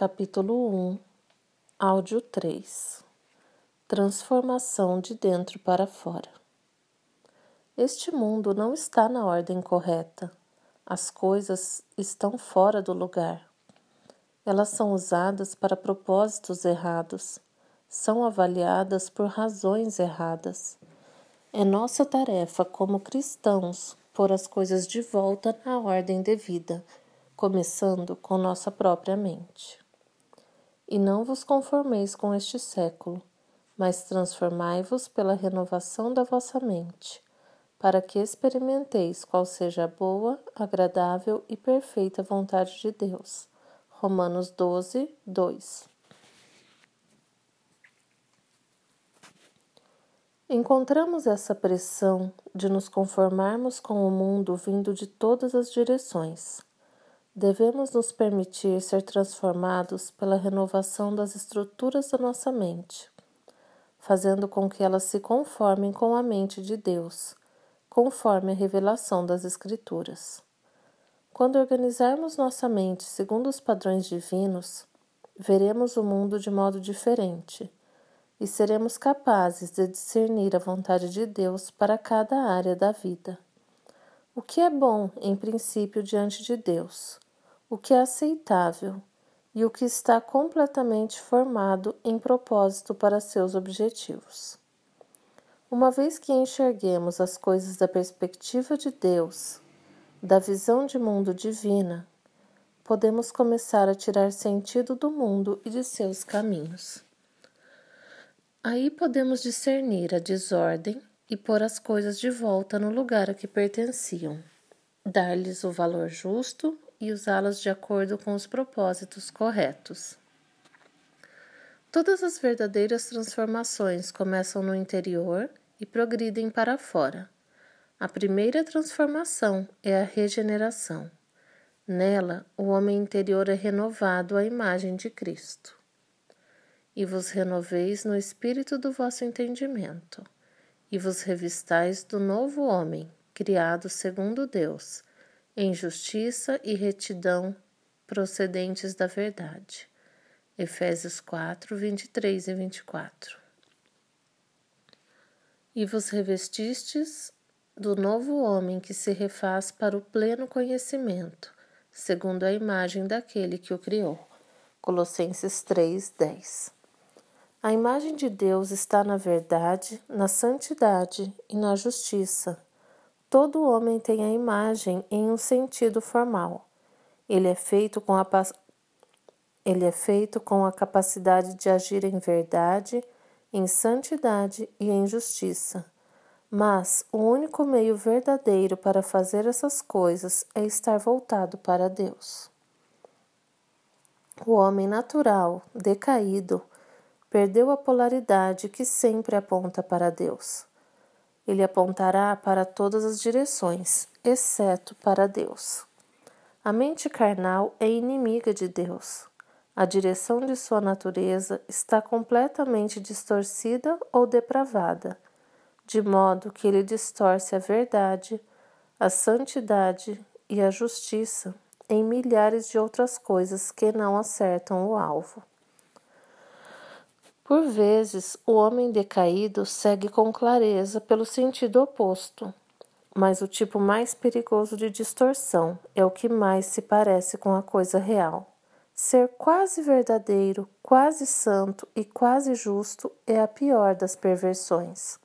capítulo 1, áudio 3 Transformação de dentro para fora. Este mundo não está na ordem correta. As coisas estão fora do lugar. Elas são usadas para propósitos errados, são avaliadas por razões erradas. É nossa tarefa como cristãos pôr as coisas de volta na ordem devida começando com nossa própria mente. E não vos conformeis com este século, mas transformai-vos pela renovação da vossa mente, para que experimenteis qual seja a boa, agradável e perfeita vontade de Deus. Romanos 12, 2. Encontramos essa pressão de nos conformarmos com o mundo vindo de todas as direções Devemos nos permitir ser transformados pela renovação das estruturas da nossa mente, fazendo com que elas se conformem com a mente de Deus, conforme a revelação das Escrituras. Quando organizarmos nossa mente segundo os padrões divinos, veremos o mundo de modo diferente e seremos capazes de discernir a vontade de Deus para cada área da vida. O que é bom, em princípio, diante de Deus, o que é aceitável e o que está completamente formado em propósito para seus objetivos. Uma vez que enxerguemos as coisas da perspectiva de Deus, da visão de mundo divina, podemos começar a tirar sentido do mundo e de seus caminhos. Aí podemos discernir a desordem e pôr as coisas de volta no lugar a que pertenciam, dar-lhes o valor justo e usá-las de acordo com os propósitos corretos. Todas as verdadeiras transformações começam no interior e progridem para fora. A primeira transformação é a regeneração. Nela, o homem interior é renovado à imagem de Cristo. E vos renoveis no espírito do vosso entendimento e vos revistais do novo homem, criado segundo Deus, em justiça e retidão procedentes da verdade. Efésios 4, 23 e 24. E vos revestistes do novo homem que se refaz para o pleno conhecimento, segundo a imagem daquele que o criou. Colossenses 3, 10. A imagem de Deus está na verdade, na santidade e na justiça. Todo homem tem a imagem em um sentido formal. Ele é feito com a ele é feito com a capacidade de agir em verdade, em santidade e em justiça. Mas o único meio verdadeiro para fazer essas coisas é estar voltado para Deus. O homem natural, decaído, perdeu a polaridade que sempre aponta para Deus. Ele apontará para todas as direções, exceto para Deus. A mente carnal é inimiga de Deus. A direção de sua natureza está completamente distorcida ou depravada, de modo que ele distorce a verdade, a santidade e a justiça em milhares de outras coisas que não acertam o alvo. Por vezes, o homem decaído segue com clareza pelo sentido oposto, mas o tipo mais perigoso de distorção é o que mais se parece com a coisa real. Ser quase verdadeiro, quase santo e quase justo é a pior das perversões.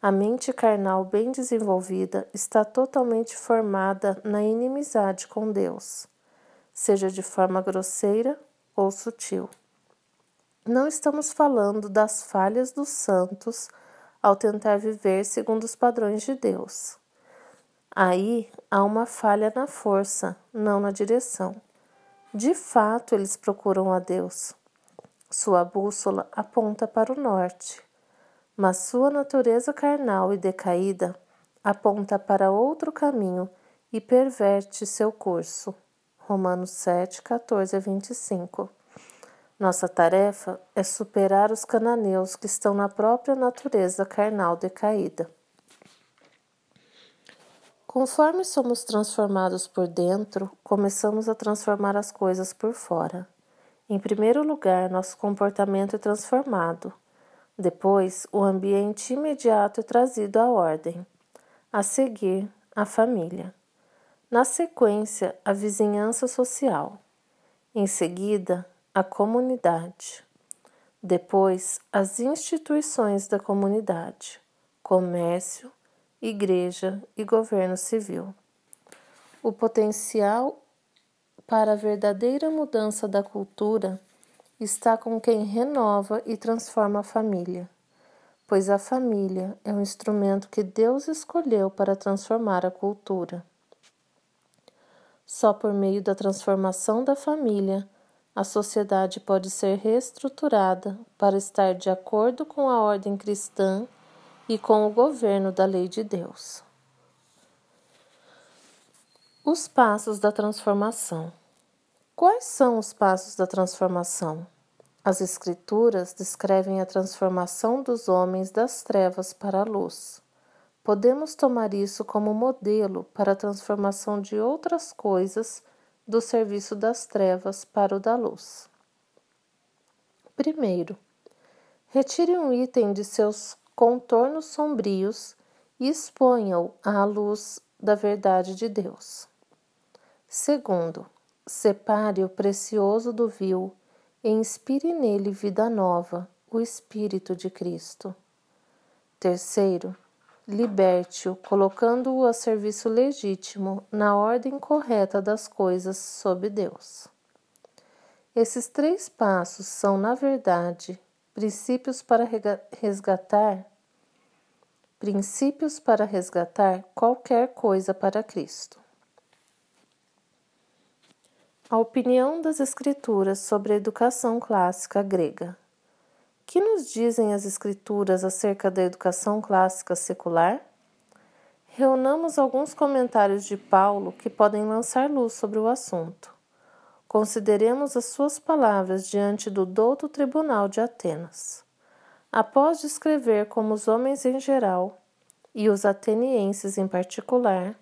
A mente carnal bem desenvolvida está totalmente formada na inimizade com Deus, seja de forma grosseira ou sutil. Não estamos falando das falhas dos santos ao tentar viver segundo os padrões de Deus. Aí há uma falha na força, não na direção. De fato, eles procuram a Deus. Sua bússola aponta para o norte, mas sua natureza carnal e decaída aponta para outro caminho e perverte seu curso. Romanos 7, 14 a 25. Nossa tarefa é superar os cananeus que estão na própria natureza carnal decaída. Conforme somos transformados por dentro, começamos a transformar as coisas por fora. Em primeiro lugar, nosso comportamento é transformado. Depois, o ambiente imediato é trazido à ordem. A seguir, a família. Na sequência, a vizinhança social. Em seguida, a comunidade. Depois, as instituições da comunidade: comércio, igreja e governo civil. O potencial para a verdadeira mudança da cultura está com quem renova e transforma a família, pois a família é um instrumento que Deus escolheu para transformar a cultura. Só por meio da transformação da família, a sociedade pode ser reestruturada para estar de acordo com a ordem cristã e com o governo da lei de Deus. Os passos da transformação. Quais são os passos da transformação? As Escrituras descrevem a transformação dos homens das trevas para a luz. Podemos tomar isso como modelo para a transformação de outras coisas do serviço das trevas para o da luz. Primeiro, retire um item de seus contornos sombrios e exponha-o à luz da verdade de Deus. Segundo, Separe o precioso do vil e inspire nele vida nova, o Espírito de Cristo. Terceiro, liberte-o, colocando-o a serviço legítimo na ordem correta das coisas sob Deus. Esses três passos são, na verdade, princípios para resgatar princípios para resgatar qualquer coisa para Cristo. A opinião das Escrituras sobre a educação clássica grega. Que nos dizem as Escrituras acerca da educação clássica secular? Reunamos alguns comentários de Paulo que podem lançar luz sobre o assunto. Consideremos as suas palavras diante do douto tribunal de Atenas. Após descrever como os homens em geral, e os atenienses em particular,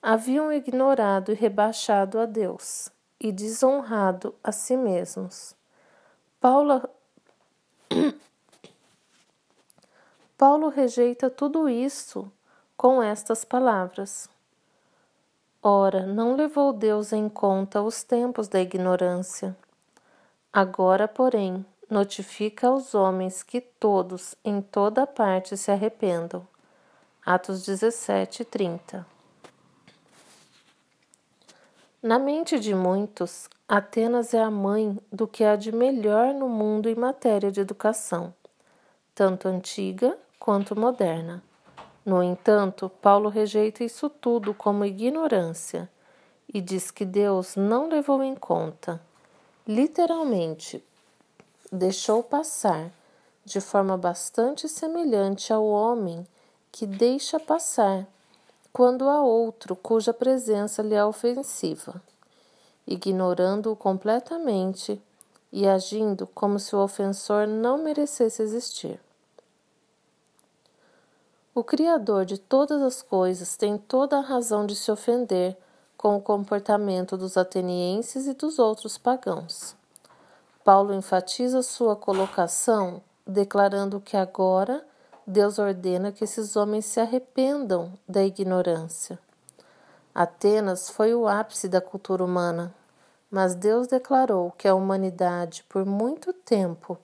haviam ignorado e rebaixado a Deus e desonrado a si mesmos. Paulo, Paulo rejeita tudo isso com estas palavras. Ora, não levou Deus em conta os tempos da ignorância. Agora, porém, notifica aos homens que todos, em toda parte, se arrependam. Atos 17, 30. Na mente de muitos, Atenas é a mãe do que há de melhor no mundo em matéria de educação, tanto antiga quanto moderna. No entanto, Paulo rejeita isso tudo como ignorância e diz que Deus não levou em conta. Literalmente, deixou passar, de forma bastante semelhante ao homem que deixa passar quando há outro cuja presença lhe é ofensiva, ignorando-o completamente e agindo como se o ofensor não merecesse existir. O Criador de todas as coisas tem toda a razão de se ofender com o comportamento dos atenienses e dos outros pagãos. Paulo enfatiza sua colocação, declarando que agora Deus ordena que esses homens se arrependam da ignorância. Atenas foi o ápice da cultura humana, mas Deus declarou que a humanidade, por muito tempo,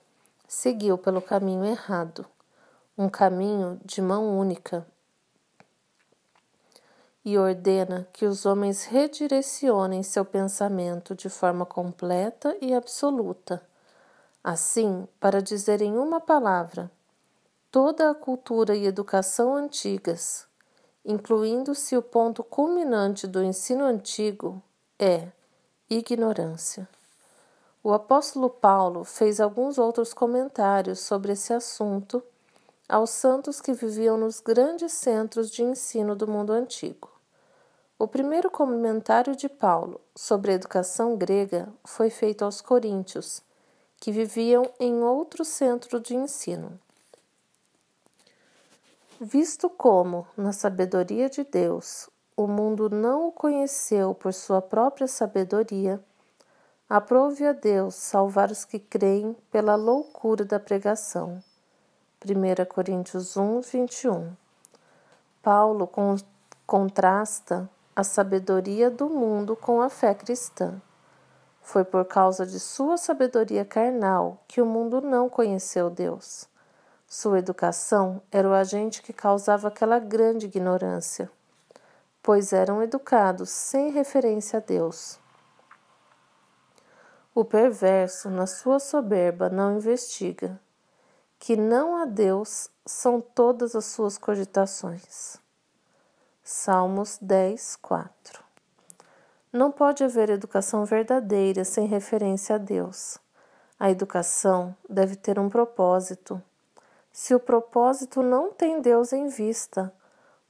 seguiu pelo caminho errado, um caminho de mão única, e ordena que os homens redirecionem seu pensamento de forma completa e absoluta. Assim, para dizer em uma palavra, toda a cultura e educação antigas, incluindo-se o ponto culminante do ensino antigo, é ignorância. O apóstolo Paulo fez alguns outros comentários sobre esse assunto aos santos que viviam nos grandes centros de ensino do mundo antigo. O primeiro comentário de Paulo sobre a educação grega foi feito aos coríntios, que viviam em outro centro de ensino. Visto como, na sabedoria de Deus, o mundo não o conheceu por sua própria sabedoria, Aprove a Deus salvar os que creem pela loucura da pregação. 1 Coríntios 1, 21. Paulo contrasta a sabedoria do mundo com a fé cristã. Foi por causa de sua sabedoria carnal que o mundo não conheceu Deus. Sua educação era o agente que causava aquela grande ignorância, pois eram educados sem referência a Deus. O perverso, na sua soberba, não investiga que não há Deus são todas as suas cogitações. Salmos 10, 4 Não pode haver educação verdadeira sem referência a Deus. A educação deve ter um propósito. Se o propósito não tem Deus em vista,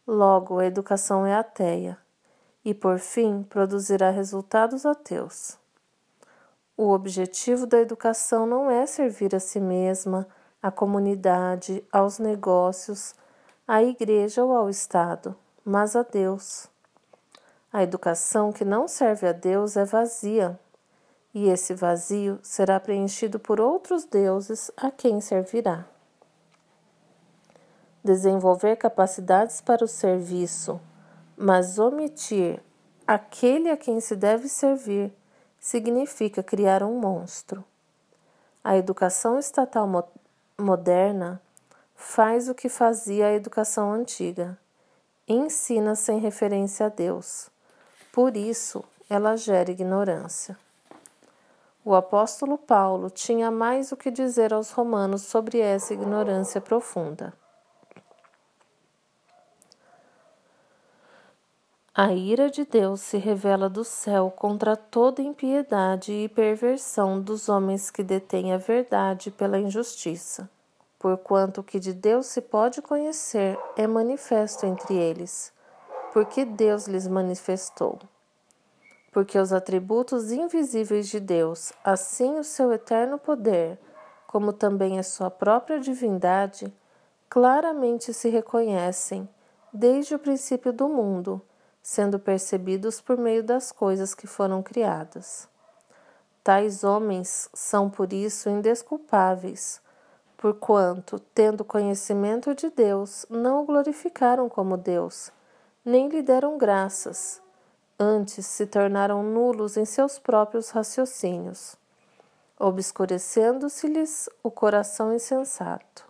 logo a educação é ateia e, por fim, produzirá resultados ateus. O objetivo da educação não é servir a si mesma, à comunidade, aos negócios, à igreja ou ao Estado, mas a Deus. A educação que não serve a Deus é vazia, e esse vazio será preenchido por outros deuses a quem servirá. Desenvolver capacidades para o serviço, mas omitir aquele a quem se deve servir, significa criar um monstro. A educação estatal moderna faz o que fazia a educação antiga. Ensina sem referência a Deus. Por isso, ela gera ignorância. O apóstolo Paulo tinha mais o que dizer aos romanos sobre essa ignorância profunda. A ira de Deus se revela do céu contra toda impiedade e perversão dos homens que detêm a verdade pela injustiça, porquanto o que de Deus se pode conhecer é manifesto entre eles, porque Deus lhes manifestou. Porque os atributos invisíveis de Deus, assim o seu eterno poder, como também a sua própria divindade, claramente se reconhecem desde o princípio do mundo sendo percebidos por meio das coisas que foram criadas. Tais homens são por isso indesculpáveis, porquanto, tendo conhecimento de Deus, não o glorificaram como Deus, nem lhe deram graças, antes se tornaram nulos em seus próprios raciocínios, obscurecendo-se-lhes o coração insensato.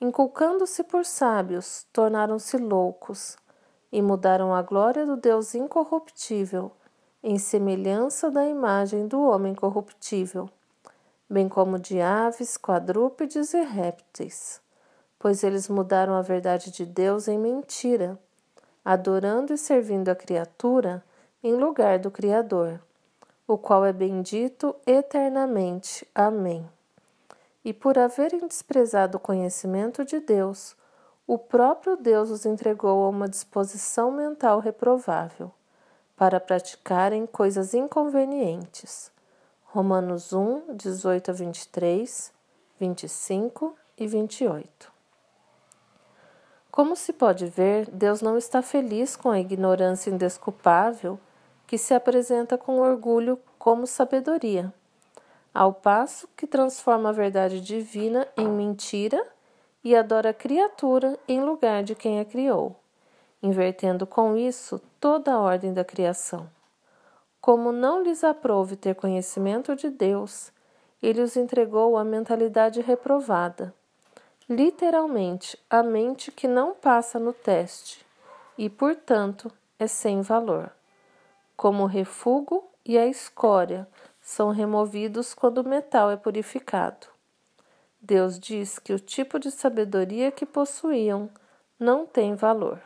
Inculcando-se por sábios, tornaram-se loucos e mudaram a glória do Deus incorruptível em semelhança da imagem do homem corruptível, bem como de aves, quadrúpedes e répteis, pois eles mudaram a verdade de Deus em mentira, adorando e servindo a criatura em lugar do Criador, o qual é bendito eternamente. Amém. E por haverem desprezado o conhecimento de Deus, o próprio Deus os entregou a uma disposição mental reprovável para praticarem coisas inconvenientes. Romanos 1, 18 a 23, 25 e 28. Como se pode ver, Deus não está feliz com a ignorância indesculpável que se apresenta com orgulho como sabedoria, ao passo que transforma a verdade divina em mentira e adora a criatura em lugar de quem a criou, invertendo com isso toda a ordem da criação. Como não lhes aprouve ter conhecimento de Deus, ele os entregou à mentalidade reprovada, literalmente a mente que não passa no teste e, portanto, é sem valor. Como o refúgio e a escória são removidos quando o metal é purificado. Deus diz que o tipo de sabedoria que possuíam não tem valor.